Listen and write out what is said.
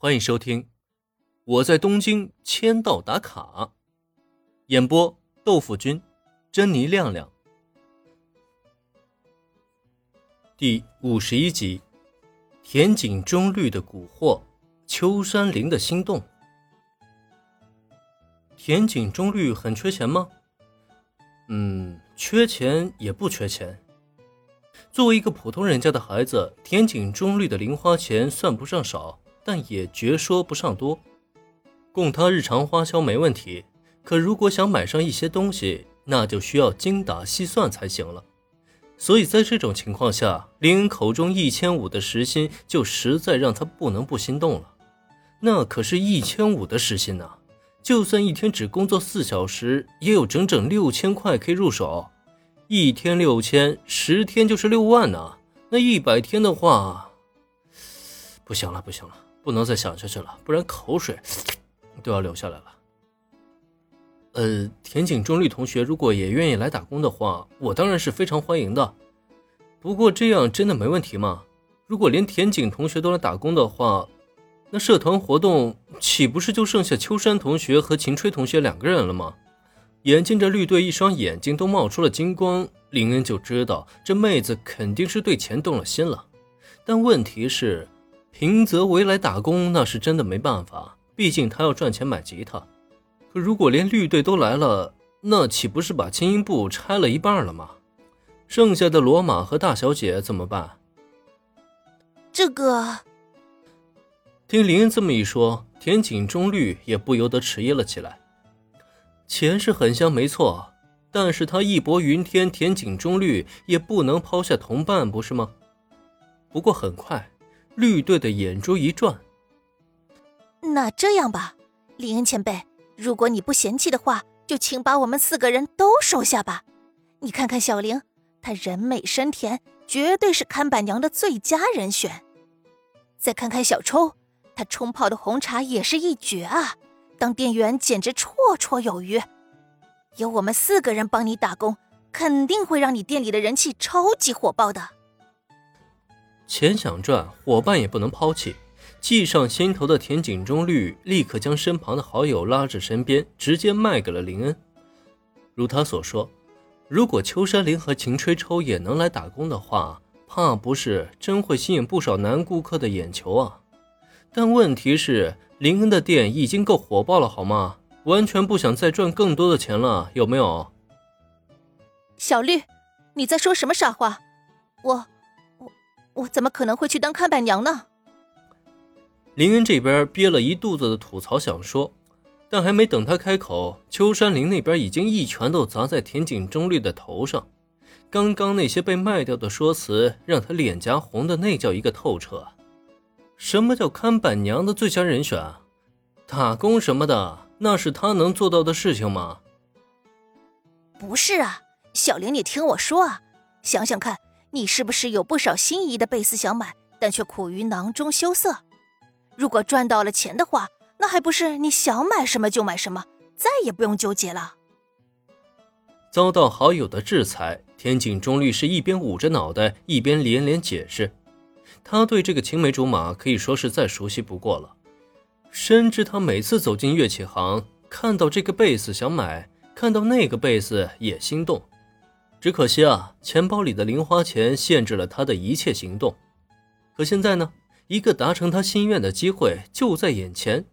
欢迎收听《我在东京签到打卡》，演播豆腐君、珍妮亮亮，第五十一集：田井中绿的蛊惑，秋山林的心动。田井中绿很缺钱吗？嗯，缺钱也不缺钱。作为一个普通人家的孩子，田井中绿的零花钱算不上少。但也绝说不上多，供他日常花销没问题。可如果想买上一些东西，那就需要精打细算才行了。所以在这种情况下，林恩口中一千五的时薪就实在让他不能不心动了。那可是一千五的时薪呢，就算一天只工作四小时，也有整整六千块可以入手。一天六千，十天就是六万呢。那一百天的话，不行了，不行了。不能再想下去了，不然口水都要流下来了。呃，田井中绿同学如果也愿意来打工的话，我当然是非常欢迎的。不过这样真的没问题吗？如果连田井同学都来打工的话，那社团活动岂不是就剩下秋山同学和秦吹同学两个人了吗？眼见着绿队一双眼睛都冒出了金光，林恩就知道这妹子肯定是对钱动了心了。但问题是。平泽唯来打工，那是真的没办法，毕竟他要赚钱买吉他。可如果连绿队都来了，那岂不是把轻音部拆了一半了吗？剩下的罗马和大小姐怎么办？这个……听林恩这么一说，田井中绿也不由得迟疑了起来。钱是很香，没错，但是他义薄云天，田井中绿也不能抛下同伴，不是吗？不过很快。绿队的眼珠一转，那这样吧，林恩前辈，如果你不嫌弃的话，就请把我们四个人都收下吧。你看看小玲，她人美声甜，绝对是看板娘的最佳人选。再看看小抽，他冲泡的红茶也是一绝啊，当店员简直绰绰有余。有我们四个人帮你打工，肯定会让你店里的人气超级火爆的。钱想赚，伙伴也不能抛弃。计上心头的田井中绿立刻将身旁的好友拉至身边，直接卖给了林恩。如他所说，如果秋山林和秦吹抽也能来打工的话，怕不是真会吸引不少男顾客的眼球啊！但问题是，林恩的店已经够火爆了，好吗？完全不想再赚更多的钱了，有没有？小绿，你在说什么傻话？我。我怎么可能会去当看板娘呢？林恩这边憋了一肚子的吐槽想说，但还没等他开口，秋山林那边已经一拳头砸在田井中绿的头上。刚刚那些被卖掉的说辞，让他脸颊红的那叫一个透彻。什么叫看板娘的最佳人选？打工什么的，那是他能做到的事情吗？不是啊，小玲，你听我说啊，想想看。你是不是有不少心仪的贝斯想买，但却苦于囊中羞涩？如果赚到了钱的话，那还不是你想买什么就买什么，再也不用纠结了。遭到好友的制裁，田井中律师一边捂着脑袋，一边连连解释。他对这个青梅竹马可以说是再熟悉不过了，深知他每次走进乐器行，看到这个贝斯想买，看到那个贝斯也心动。只可惜啊，钱包里的零花钱限制了他的一切行动。可现在呢，一个达成他心愿的机会就在眼前，